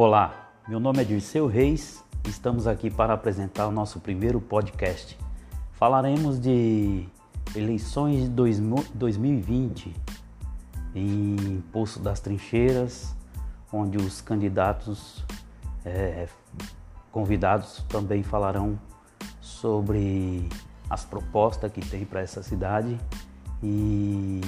Olá, meu nome é Dirceu Reis e estamos aqui para apresentar o nosso primeiro podcast. Falaremos de eleições de 2020 em Poço das Trincheiras, onde os candidatos é, convidados também falarão sobre as propostas que tem para essa cidade e